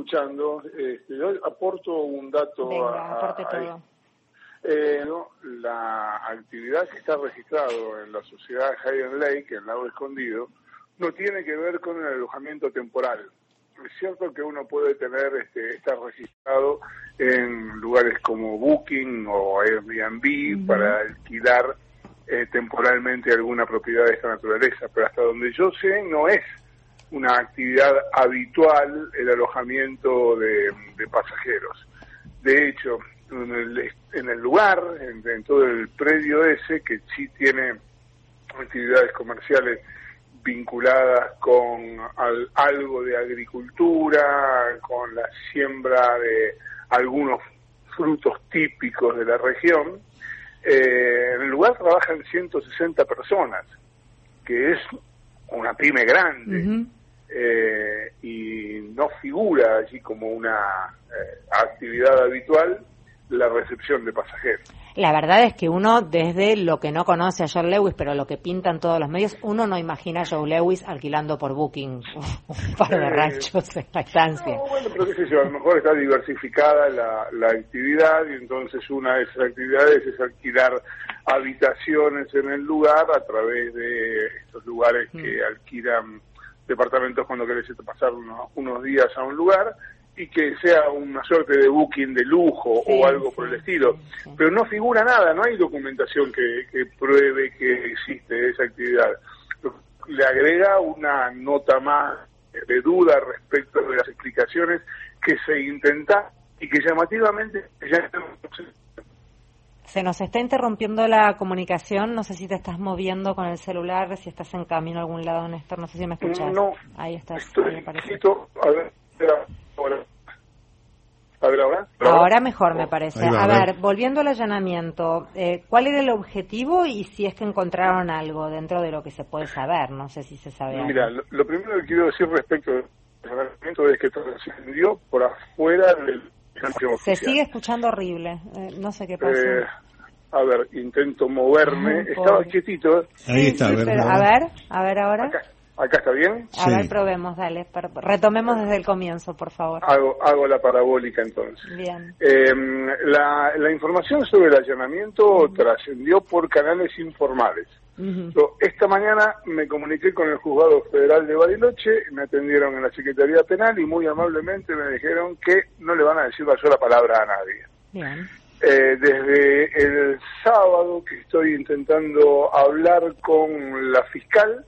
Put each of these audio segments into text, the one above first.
escuchando, este, yo aporto un dato Venga, aporte todo. Eh, no, la actividad que está registrado en la sociedad Hayden Lake, en Lago Escondido, no tiene que ver con el alojamiento temporal. Es cierto que uno puede tener, este, estar registrado en lugares como Booking o Airbnb para alquilar eh, temporalmente alguna propiedad de esta naturaleza, pero hasta donde yo sé no es una actividad habitual el alojamiento de, pasajeros. De hecho, en el, en el lugar, en, todo el predio ese, que sí tiene actividades comerciales vinculadas con algo de agricultura, con la siembra de algunos frutos típicos de la región, eh, en el lugar trabajan 160 personas, que es una pyme grande eh, y no figura allí como una eh, actividad habitual la recepción de pasajeros. La verdad es que uno, desde lo que no conoce a John Lewis, pero lo que pintan todos los medios, uno no imagina a Joe Lewis alquilando por Booking un par de eh, ranchos en la estancia. No, bueno, pero qué sé yo, a lo mejor está diversificada la, la actividad y entonces una de esas actividades es alquilar habitaciones en el lugar a través de estos lugares que mm. alquilan departamentos cuando querés pasar unos, días a un lugar y que sea una suerte de booking de lujo o algo por el estilo. Pero no figura nada, no hay documentación que, pruebe que existe esa actividad. Le agrega una nota más de duda respecto de las explicaciones que se intenta y que llamativamente ya se nos está interrumpiendo la comunicación. No sé si te estás moviendo con el celular, si estás en camino a algún lado, Néstor. No sé si me escuchas. No. Ahí estás. Estoy ahí A ver, ahora. A ver, ahora. Ahora mejor, me parece. a, ver, volviendo al allanamiento, eh, ¿cuál era el objetivo y si es que encontraron algo dentro de lo que se puede saber? No sé si se sabe. Mira, lo, primero que quiero decir respecto al allanamiento es que trascendió por afuera del se sigue escuchando horrible. Eh, no sé qué pasa. Eh, a ver, intento moverme. Estaba quietito. Ahí está, a, ver, a ver, a ver ahora. Acá, está bien? A ver, probemos, dale. Retomemos desde el comienzo, por favor. Hago, hago la parabólica entonces. Bien. Em, la, la información sobre el allanamiento trascendió por canales informales esta mañana me comuniqué con el juzgado federal de Bariloche, me atendieron en la Secretaría Penal y muy amablemente me dijeron que no le van a decir la sola palabra a nadie. Eh, desde el sábado que estoy intentando hablar con la fiscal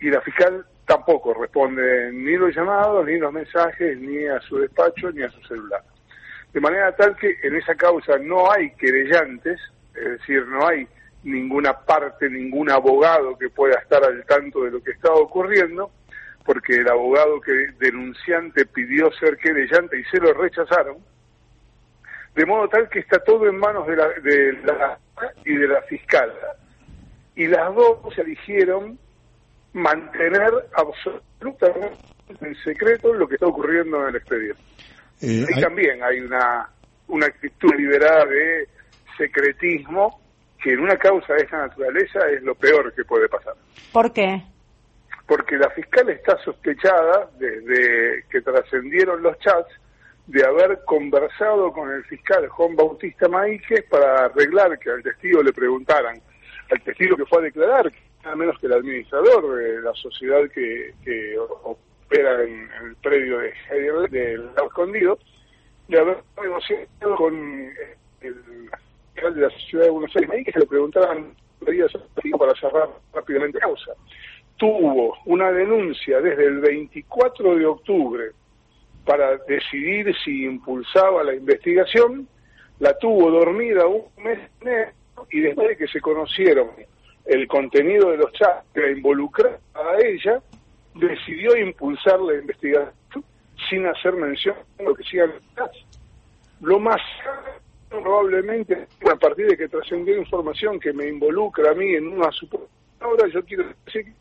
y la fiscal tampoco responde ni los llamados, ni los mensajes, ni a su despacho, ni a su celular. De manera tal que en esa causa no hay querellantes, es decir, no hay ninguna parte, ningún abogado que pueda estar al tanto de lo que está ocurriendo, porque el abogado que denunciante pidió ser querellante y se lo rechazaron, de modo tal que está todo en manos de la, de la y de la fiscal. Y las dos se eligieron mantener absolutamente en secreto lo que está ocurriendo en el expediente. Eh, Ahí también hay una, una actitud liberada de secretismo que en una causa de esa naturaleza es lo peor que puede pasar. ¿Por qué? Porque la fiscal está sospechada, desde que trascendieron los chats, de haber conversado con el fiscal Juan Bautista Maíquez para arreglar que al testigo le preguntaran, al testigo que fue a declarar, nada menos que el administrador de la sociedad que, opera en, el predio de, de, Escondido, de haber negociado con el de la ciudad de Buenos Aires, y que se le preguntaban para cerrar rápidamente causa. Tuvo una denuncia desde el 24 de octubre para decidir si impulsaba la investigación, la tuvo dormida un mes y después de que se conocieron el contenido de los chats que la involucraba a ella, decidió impulsar la investigación sin hacer mención de lo que sigan los chats. Lo más probablemente a partir de que trascendió información que me involucra a mí en una supuesta obra, yo quiero decir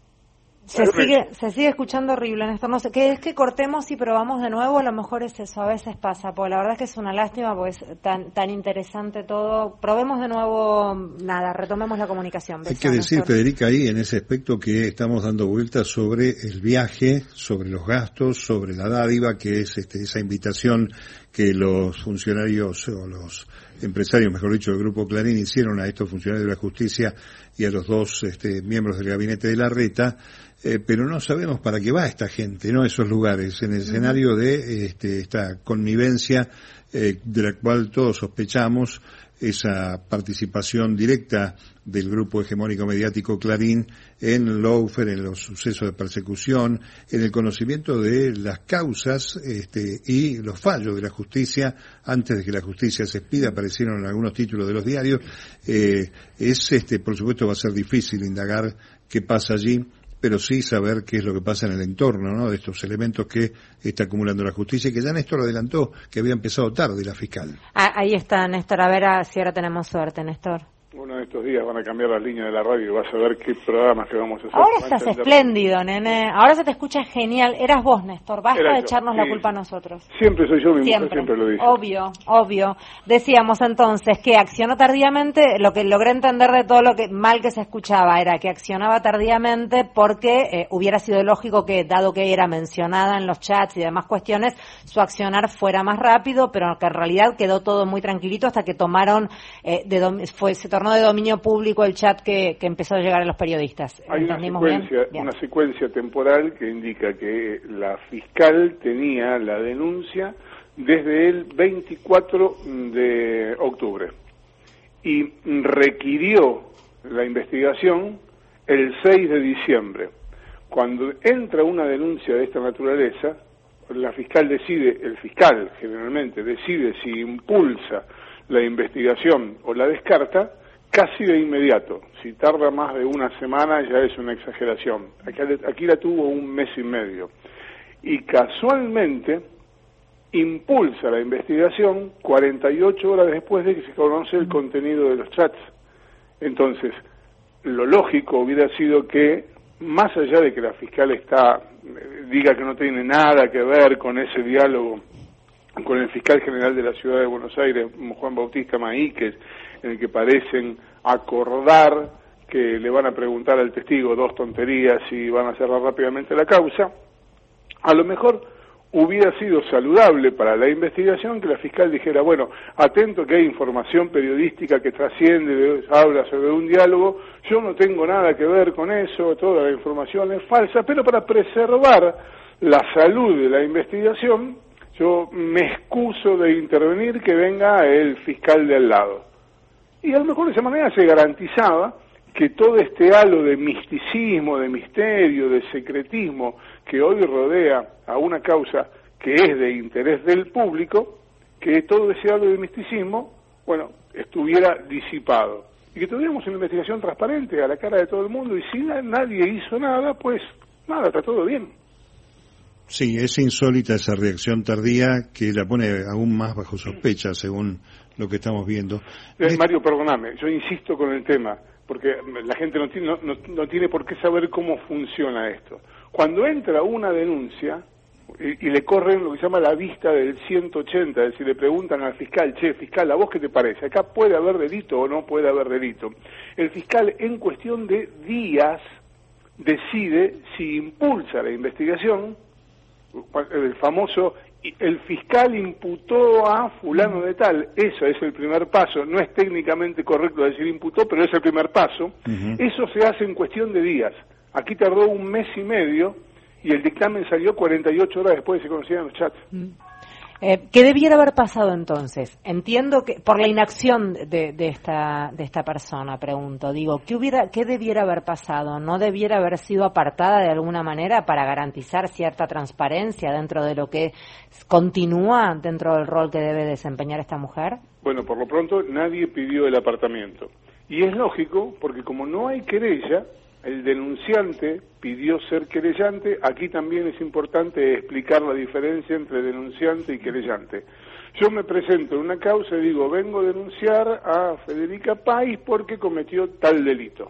Se sigue, se sigue escuchando horrible, Néstor. No sé, ¿qué es que cortemos y probamos de nuevo? A lo mejor es eso, a veces pasa. Porque la verdad es que es una lástima, porque es tan, tan interesante todo. Probemos de nuevo, nada, retomemos la comunicación. Hay que decir, Federica, ahí en ese aspecto que estamos dando vueltas sobre el viaje, sobre los gastos, sobre la dádiva, que es este, esa invitación que los funcionarios o los empresarios, mejor dicho, del Grupo Clarín hicieron a estos funcionarios de la justicia y a los dos este, miembros del gabinete de la reta, eh, pero no sabemos para qué va esta gente, ¿no? Esos lugares, en el escenario de este, esta connivencia eh, de la cual todos sospechamos, esa participación directa del grupo hegemónico mediático Clarín en Loufer, en los sucesos de persecución, en el conocimiento de las causas este, y los fallos de la justicia antes de que la justicia se expida, aparecieron en algunos títulos de los diarios. Eh, es, este, por supuesto, va a ser difícil indagar qué pasa allí pero sí saber qué es lo que pasa en el entorno, ¿no? De estos elementos que está acumulando la justicia y que ya Néstor adelantó que había empezado tarde la fiscal. Ah, ahí está, Néstor. A ver si ahora tenemos suerte, Néstor uno de estos días van a cambiar las líneas de la radio y vas a ver qué programas que vamos a hacer. Ahora estás espléndido, nene. Ahora se te escucha genial. Eras vos, Néstor. Basta de echarnos la culpa a nosotros. Siempre soy yo, mi siempre. siempre lo dice. Obvio, obvio. Decíamos entonces que accionó tardíamente. Lo que logré entender de todo lo que mal que se escuchaba era que accionaba tardíamente porque eh, hubiera sido lógico que, dado que era mencionada en los chats y demás cuestiones, su accionar fuera más rápido, pero que en realidad quedó todo muy tranquilito hasta que tomaron, eh, de fue, se tornó de dominio público el chat que, empezó a llegar a los periodistas. Hay una secuencia, una secuencia temporal que indica que la fiscal tenía la denuncia desde el 24 de octubre y requirió la investigación el 6 de diciembre. Cuando entra una denuncia de esta naturaleza, la fiscal decide, el fiscal generalmente decide si impulsa la investigación o la descarta, casi de inmediato. Si tarda más de una semana ya es una exageración. Aquí, la tuvo un mes y medio. Y casualmente impulsa la investigación 48 horas después de que se conoce el contenido de los chats. Entonces, lo lógico hubiera sido que, más allá de que la fiscal está diga que no tiene nada que ver con ese diálogo con el fiscal general de la ciudad de Buenos Aires, Juan Bautista Maíquez, en el que parecen acordar que le van a preguntar al testigo dos tonterías y van a cerrar rápidamente la causa, a lo mejor hubiera sido saludable para la investigación que la fiscal dijera, bueno, atento que hay información periodística que trasciende, habla sobre un diálogo, yo no tengo nada que ver con eso, toda la información es falsa, pero para preservar la salud de la investigación, yo me excuso de intervenir que venga el fiscal de al lado. Y a lo mejor de esa manera se garantizaba que todo este halo de misticismo, de misterio, de secretismo que hoy rodea a una causa que es de interés del público, que todo ese halo de misticismo, bueno, estuviera disipado. Y que tuviéramos una investigación transparente a la cara de todo el mundo y si nadie hizo nada, pues nada, está todo bien. Sí, es insólita esa reacción tardía que la pone aún más bajo sospecha, según lo que estamos viendo. Eh, Mario, perdóname, yo insisto con el tema, porque la gente no tiene, no, tiene por qué saber cómo funciona esto. Cuando entra una denuncia y, le corren lo que se llama la vista del 180, es decir, le preguntan al fiscal, che, fiscal, ¿a vos qué te parece? ¿Acá puede haber delito o no puede haber delito? El fiscal en cuestión de días decide si impulsa la investigación, el famoso el fiscal imputó a fulano de tal, eso es el primer paso, no es técnicamente correcto decir imputó, pero es el primer paso, eso se hace en cuestión de días. Aquí tardó un mes y medio y el dictamen salió 48 horas después de que se conocieran los chats. Mm. Eh, ¿Qué debiera haber pasado entonces? Entiendo que por la inacción de, esta de esta persona, pregunto, digo, ¿qué hubiera qué debiera haber pasado? ¿No debiera haber sido apartada de alguna manera para garantizar cierta transparencia dentro de lo que continúa dentro del rol que debe desempeñar esta mujer? Bueno, por lo pronto nadie pidió el apartamiento. Y es lógico porque como no hay querella, el denunciante pidió ser querellante, aquí también es importante explicar la diferencia entre denunciante y querellante. Yo me presento en una causa y digo, vengo a denunciar a Federica Pais porque cometió tal delito.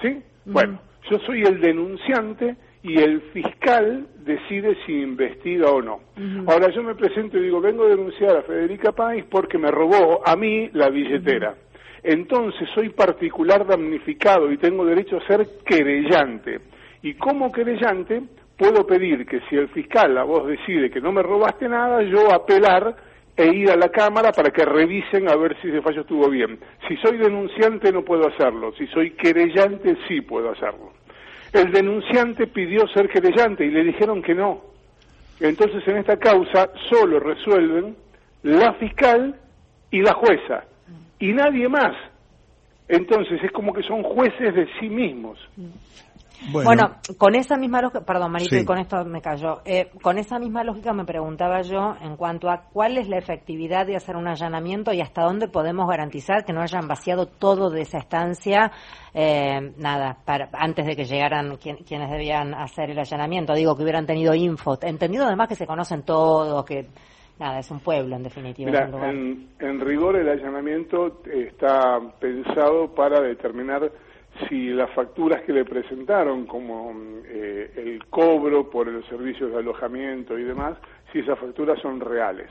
¿Sí? Bueno, yo soy el denunciante y el fiscal decide si investiga o no. Ahora yo me presento y digo, vengo a denunciar a Federica Páez porque me robó a mí la billetera. Entonces soy particular damnificado y tengo derecho a ser querellante. Y como querellante puedo pedir que si el fiscal, la voz decide que no me robaste nada, yo apelar e ir a la Cámara para que revisen a ver si ese fallo estuvo bien. Si soy denunciante no puedo hacerlo, si soy querellante sí puedo hacerlo. El denunciante pidió ser querellante y le dijeron que no. Entonces en esta causa solo resuelven la fiscal y la jueza y nadie más. Entonces es como que son jueces de sí mismos. Bueno, con esa misma lógica, perdón Marito, y con esto me cayó, eh, con esa misma lógica me preguntaba yo en cuanto a cuál es la efectividad de hacer un allanamiento y hasta dónde podemos garantizar que no hayan vaciado todo de esa estancia, eh, nada, para, antes de que llegaran quienes debían hacer el allanamiento, digo que hubieran tenido info, entendido además que se conocen todos, que nada, es un pueblo en definitiva. en rigor el allanamiento está pensado para determinar si las facturas que le presentaron, como eh, el cobro por los servicios de alojamiento y demás, si esas facturas son reales.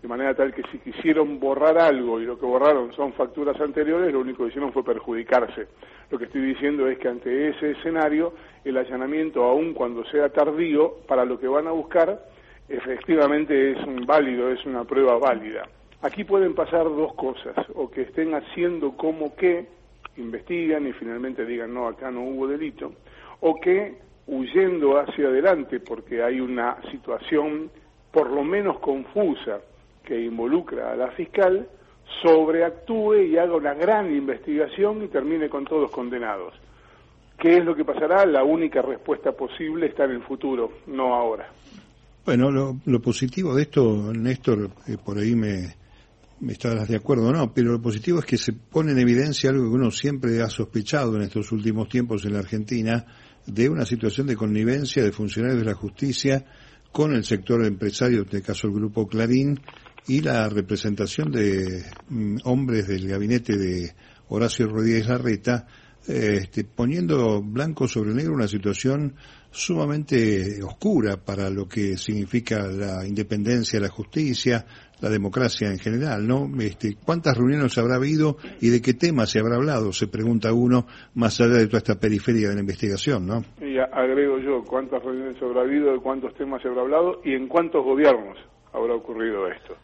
De manera tal que si quisieron borrar algo y lo que borraron son facturas anteriores, lo único que hicieron fue perjudicarse. Lo que estoy diciendo es que ante ese escenario, el allanamiento, aun cuando sea tardío, para lo que van a buscar, efectivamente es un válido, es una prueba válida. Aquí pueden pasar dos cosas, o que estén haciendo como que investigan y finalmente digan no, acá no hubo delito, o que huyendo hacia adelante porque hay una situación por lo menos confusa que involucra a la fiscal, sobreactúe y haga una gran investigación y termine con todos condenados. ¿Qué es lo que pasará? La única respuesta posible está en el futuro, no ahora. Bueno, lo, positivo de esto, Néstor, eh, por ahí me, estarás de acuerdo no, pero lo positivo es que se pone en evidencia algo que uno siempre ha sospechado en estos últimos tiempos en la Argentina, de una situación de connivencia de funcionarios de la justicia con el sector empresario, en este caso el grupo Clarín, y la representación de mm, hombres del gabinete de Horacio Rodríguez Larreta, eh, este, poniendo blanco sobre negro una situación sumamente oscura para lo que significa la independencia, la justicia, la democracia en general, ¿no? Este, ¿Cuántas reuniones habrá habido y de qué temas se habrá hablado? Se pregunta uno, más allá de toda esta periferia de la investigación, ¿no? Y agrego yo, ¿cuántas reuniones habrá habido, de cuántos temas se habrá hablado y en cuántos gobiernos habrá ocurrido esto?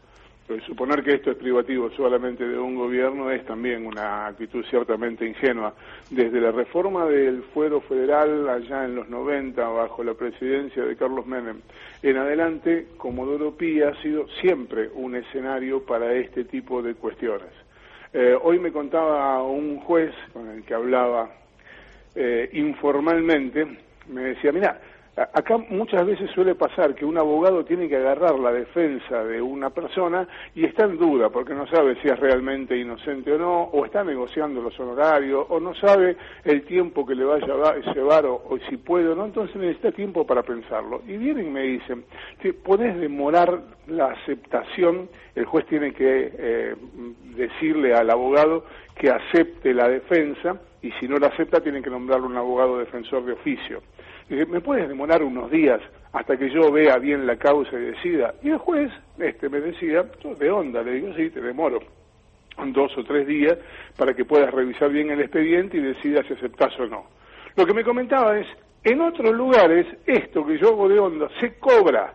Suponer que esto es privativo solamente de un gobierno es también una actitud ciertamente ingenua. Desde la reforma del fuero federal allá en los 90, bajo la presidencia de Carlos Menem, en adelante, Comodoro Pi ha sido siempre un escenario para este tipo de cuestiones. Eh, hoy me contaba un juez con el que hablaba eh, informalmente, me decía, mira, Acá muchas veces suele pasar que un abogado tiene que agarrar la defensa de una persona y está en duda porque no sabe si es realmente inocente o no, o está negociando los honorarios, o no sabe el tiempo que le va a llevar, o, si puede o no, entonces necesita tiempo para pensarlo. Y vienen y me dicen, que podés demorar la aceptación, el juez tiene que eh, decirle al abogado que acepte la defensa, y si no la acepta tienen que nombrarle un abogado defensor de oficio. ¿Me puedes demorar unos días hasta que yo vea bien la causa y decida? Y el juez este, me decía, de onda, le digo, sí, te demoro dos o tres días para que puedas revisar bien el expediente y decidas si aceptas o no. Lo que me comentaba es, en otros lugares, esto que yo hago de onda se cobra.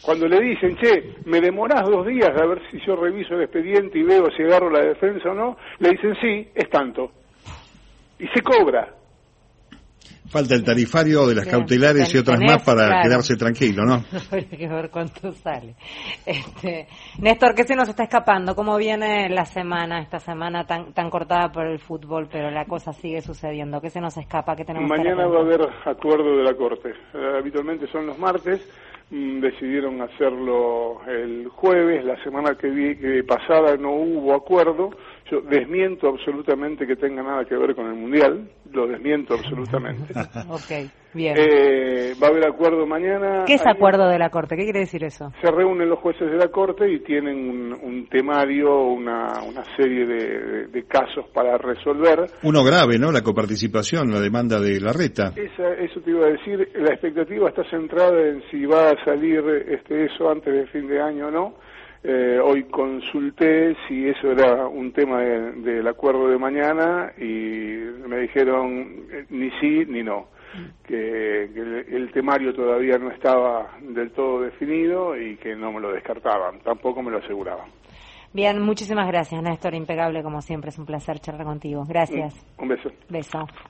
Cuando le dicen, che, me demorás dos días a ver si yo reviso el expediente y veo si agarro la defensa o no, le dicen, sí, es tanto. Y se cobra. Falta el tarifario de las cautelares y otras más para quedarse tranquilo, ¿no? Habría que ver cuánto sale. Este, Néstor, ¿qué se nos está escapando? ¿Cómo viene la semana, esta semana tan, tan cortada por el fútbol, pero la cosa sigue sucediendo? ¿Qué se nos escapa? ¿Qué tenemos Mañana va a haber acuerdo de la Corte. Eh, habitualmente son los martes decidieron hacerlo el jueves, la semana que, vi, que pasada no hubo acuerdo, yo desmiento absolutamente que tenga nada que ver con el Mundial, lo desmiento absolutamente. Bien. Eh, va a haber acuerdo mañana. ¿Qué es acuerdo de la Corte? ¿Qué quiere decir eso? Se reúnen los jueces de la Corte y tienen un, temario, una, una serie de, casos para resolver. Uno grave, ¿no? La coparticipación, la demanda de la reta. eso te iba a decir. La expectativa está centrada en si va a salir este eso antes del fin de año o no. Eh, hoy consulté si eso era un tema del acuerdo de mañana y me dijeron eh, ni sí ni no que, el, temario todavía no estaba del todo definido y que no me lo descartaban, tampoco me lo aseguraban. Bien, muchísimas gracias, Néstor. Impecable como siempre, es un placer charlar contigo. Gracias. Un beso. Beso.